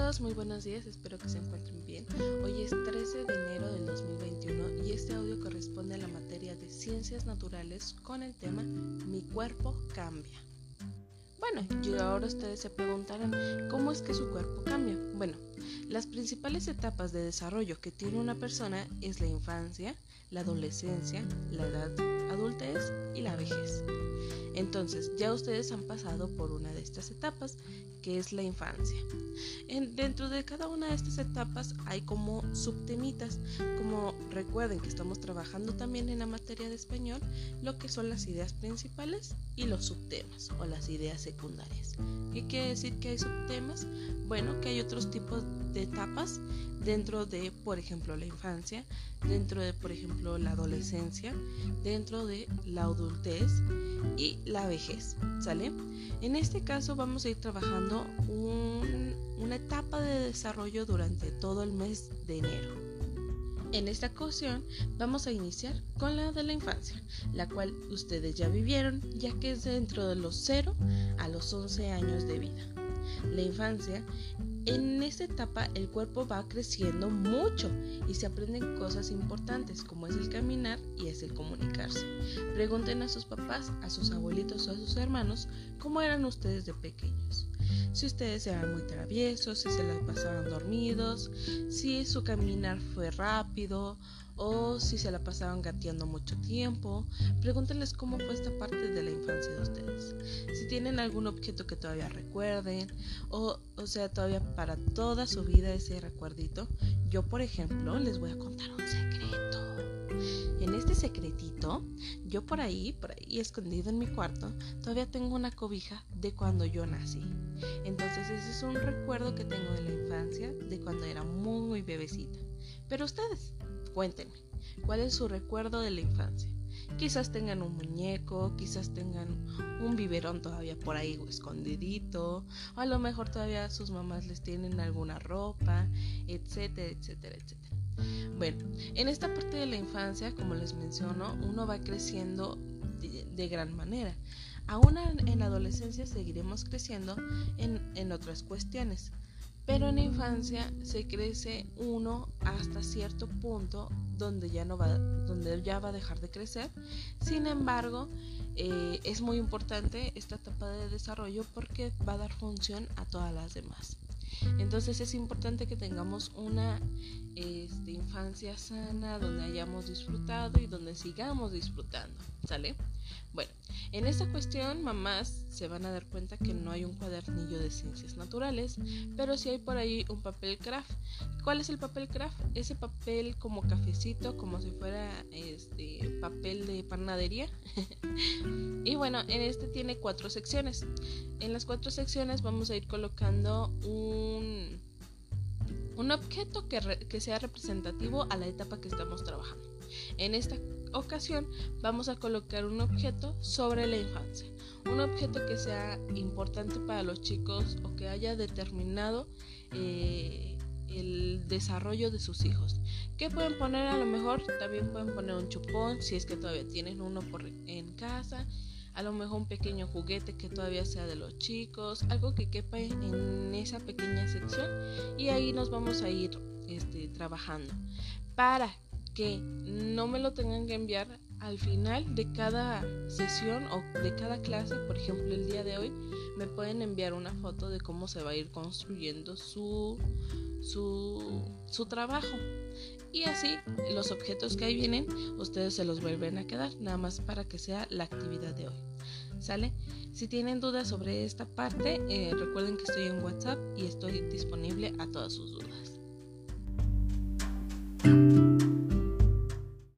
todos, muy buenos días, espero que se encuentren bien. Hoy es 13 de enero del 2021 y este audio corresponde a la materia de ciencias naturales con el tema Mi cuerpo cambia. Bueno, y ahora ustedes se preguntarán, ¿cómo es que su cuerpo cambia? Bueno, las principales etapas de desarrollo que tiene una persona es la infancia, la adolescencia, la edad adultez y la vejez. Entonces, ya ustedes han pasado por una de estas etapas, que es la infancia. dentro de cada una de estas etapas hay como subtemitas, como recuerden que estamos trabajando también en la materia de español, lo que son las ideas principales y los subtemas o las ideas secundarias. ¿Qué quiere decir que hay subtemas? Bueno, que hay otros tipos de etapas dentro de, por ejemplo, la infancia, dentro de, por ejemplo, la adolescencia, dentro de la adultez y la vejez, ¿sale? En este caso vamos a ir trabajando una etapa de desarrollo durante todo el mes de enero. En esta ocasión vamos a iniciar con la de la infancia, la cual ustedes ya vivieron, ya que es dentro de los 0 a los 11 años de vida. La infancia en esta etapa el cuerpo va creciendo mucho y se aprenden cosas importantes como es el caminar y es el comunicarse. Pregunten a sus papás, a sus abuelitos o a sus hermanos cómo eran ustedes de pequeños. Si ustedes eran muy traviesos, si se las pasaban dormidos, si su caminar fue rápido o si se la pasaban gateando mucho tiempo. Pregúntenles cómo fue esta parte de la infancia de ustedes. Si tienen algún objeto que todavía recuerden o, o sea, todavía para toda su vida ese recuerdito. Yo, por ejemplo, les voy a contar un secreto. En este secretito, yo por ahí, por ahí escondido en mi cuarto, todavía tengo una cobija de cuando yo nací. Es un recuerdo que tengo de la infancia, de cuando era muy bebecita. Pero ustedes, Cuéntenme, ¿cuál es su recuerdo de la infancia? Quizás tengan un muñeco, quizás tengan un biberón todavía por ahí escondidito, o a lo mejor todavía sus mamás les tienen alguna ropa, etcétera, etcétera, etcétera. Bueno, en esta parte de la infancia, como les menciono, uno va creciendo de, gran manera. Aún en la adolescencia seguiremos creciendo en, en otras cuestiones. Pero en la infancia se crece uno hasta cierto punto donde ya no va, donde ya va a dejar de crecer. Sin embargo, eh, es muy importante esta etapa de desarrollo porque va a dar función a todas las demás. Entonces es importante que tengamos una este, infancia sana donde hayamos disfrutado y donde sigamos disfrutando, ¿sale? Bueno, en esta cuestión mamás se van a dar cuenta que no hay un cuadernillo de ciencias naturales, pero sí hay por ahí un papel craft. ¿Cuál es el papel craft? Ese papel como cafecito, como si fuera este papel de panadería. y bueno, en este tiene cuatro secciones. En las cuatro secciones vamos a ir colocando un, un objeto que, que sea representativo a la etapa que estamos trabajando. En esta ocasión vamos a colocar un objeto sobre la infancia, un objeto que sea importante para los chicos o que haya determinado eh, el desarrollo de sus hijos. ¿Qué pueden poner? A lo mejor también pueden poner un chupón si es que todavía tienen uno por en casa. A lo mejor un pequeño juguete que todavía sea de los chicos, algo que quepa en esa pequeña sección y ahí nos vamos a ir este, trabajando. Para que no me lo tengan que enviar al final de cada sesión o de cada clase, por ejemplo el día de hoy, me pueden enviar una foto de cómo se va a ir construyendo su, su, su trabajo. Y así los objetos que ahí vienen, ustedes se los vuelven a quedar, nada más para que sea la actividad de hoy. ¿Sale? Si tienen dudas sobre esta parte, eh, recuerden que estoy en WhatsApp y estoy disponible a todas sus dudas.